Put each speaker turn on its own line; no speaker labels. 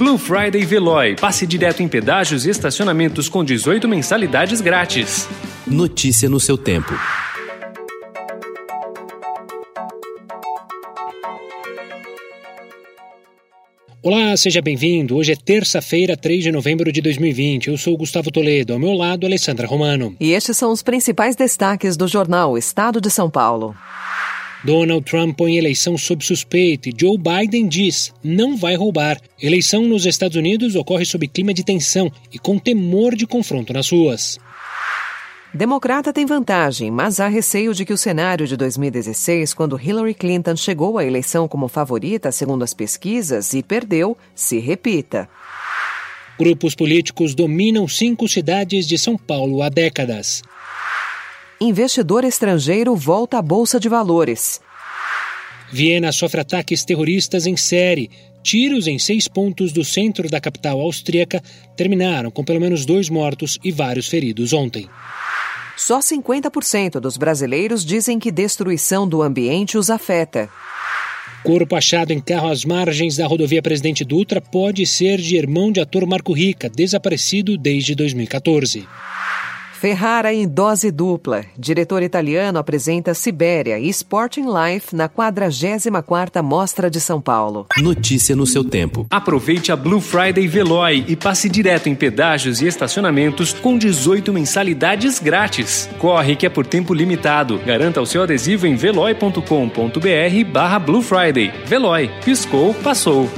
Blue Friday Veloy. Passe direto em pedágios e estacionamentos com 18 mensalidades grátis.
Notícia no seu tempo.
Olá, seja bem-vindo. Hoje é terça-feira, 3 de novembro de 2020. Eu sou Gustavo Toledo, ao meu lado, Alessandra Romano.
E estes são os principais destaques do jornal Estado de São Paulo.
Donald Trump põe eleição sob suspeita e Joe Biden diz não vai roubar. Eleição nos Estados Unidos ocorre sob clima de tensão e com temor de confronto nas ruas.
Democrata tem vantagem, mas há receio de que o cenário de 2016, quando Hillary Clinton chegou à eleição como favorita, segundo as pesquisas, e perdeu, se repita.
Grupos políticos dominam cinco cidades de São Paulo há décadas.
Investidor estrangeiro volta à Bolsa de Valores.
Viena sofre ataques terroristas em série. Tiros em seis pontos do centro da capital austríaca terminaram com pelo menos dois mortos e vários feridos ontem.
Só 50% dos brasileiros dizem que destruição do ambiente os afeta.
Corpo achado em carro às margens da rodovia Presidente Dutra pode ser de irmão de ator Marco Rica, desaparecido desde 2014.
Ferrara em dose dupla. Diretor italiano apresenta Sibéria e Sporting Life na 44ª Mostra de São Paulo.
Notícia no seu tempo.
Aproveite a Blue Friday Veloy e passe direto em pedágios e estacionamentos com 18 mensalidades grátis. Corre que é por tempo limitado. Garanta o seu adesivo em veloy.com.br barra Blue Friday. Veloy. Piscou, passou.